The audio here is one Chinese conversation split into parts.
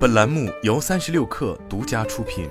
本栏目由三十六氪独家出品。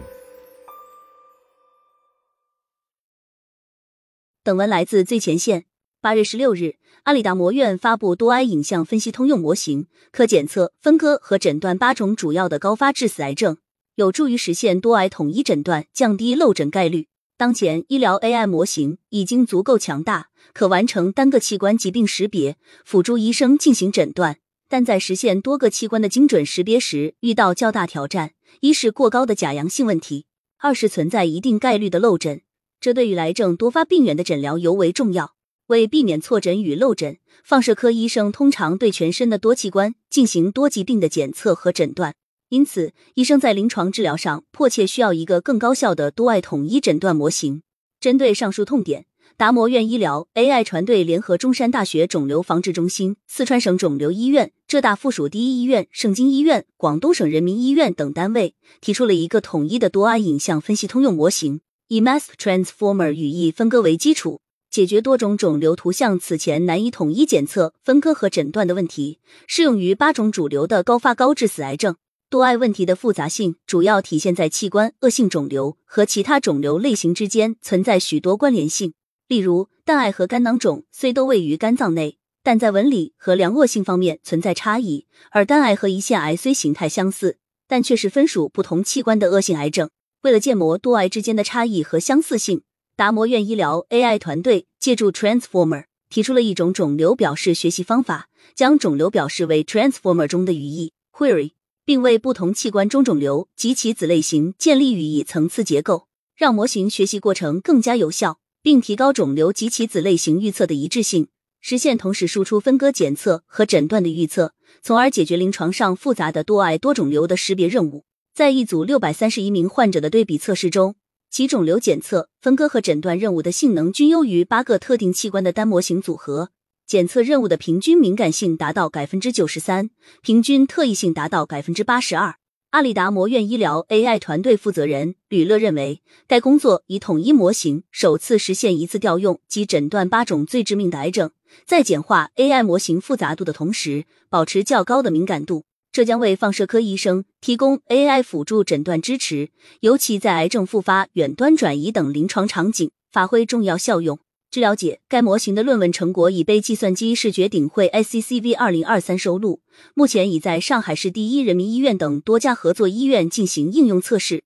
本文来自最前线。八月十六日，阿里达摩院发布多癌影像分析通用模型，可检测、分割和诊断八种主要的高发致死癌症，有助于实现多癌统一诊断，降低漏诊概率。当前医疗 AI 模型已经足够强大，可完成单个器官疾病识别，辅助医生进行诊断。但在实现多个器官的精准识别时，遇到较大挑战：一是过高的假阳性问题，二是存在一定概率的漏诊。这对于癌症多发病源的诊疗尤为重要。为避免错诊与漏诊，放射科医生通常对全身的多器官进行多疾病的检测和诊断。因此，医生在临床治疗上迫切需要一个更高效的多外统一诊断模型。针对上述痛点，达摩院医疗 AI 团队联合中山大学肿瘤防治中心、四川省肿瘤医院、浙大附属第一医院、盛京医院、广东省人民医院等单位，提出了一个统一的多癌影像分析通用模型，以 Mass Transformer 语义分割为基础，解决多种肿瘤图像此前难以统一检测、分割和诊断的问题，适用于八种主流的高发高致死癌症。多癌问题的复杂性主要体现在器官恶性肿瘤和其他肿瘤类型之间存在许多关联性。例如，蛋癌和肝囊肿虽都位于肝脏内，但在纹理和良恶性方面存在差异；而肝癌和胰腺癌虽形态相似，但却是分属不同器官的恶性癌症。为了建模多癌之间的差异和相似性，达摩院医疗 AI 团队借助 Transformer 提出了一种肿瘤表示学习方法，将肿瘤表示为 Transformer 中的语义 Query。并为不同器官中肿瘤及其子类型建立语义层次结构，让模型学习过程更加有效，并提高肿瘤及其子类型预测的一致性，实现同时输出分割检测和诊断的预测，从而解决临床上复杂的多癌多肿瘤的识别任务。在一组六百三十一名患者的对比测试中，其肿瘤检测、分割和诊断任务的性能均优于八个特定器官的单模型组合。检测任务的平均敏感性达到百分之九十三，平均特异性达到百分之八十二。阿里达摩院医疗 AI 团队负责人吕乐认为，该工作以统一模型首次实现一次调用及诊断八种最致命的癌症，在简化 AI 模型复杂度的同时，保持较高的敏感度。这将为放射科医生提供 AI 辅助诊断支持，尤其在癌症复发、远端转移等临床场景发挥重要效用。据了解，该模型的论文成果已被计算机视觉顶会 ICCV 二零二三收录，目前已在上海市第一人民医院等多家合作医院进行应用测试。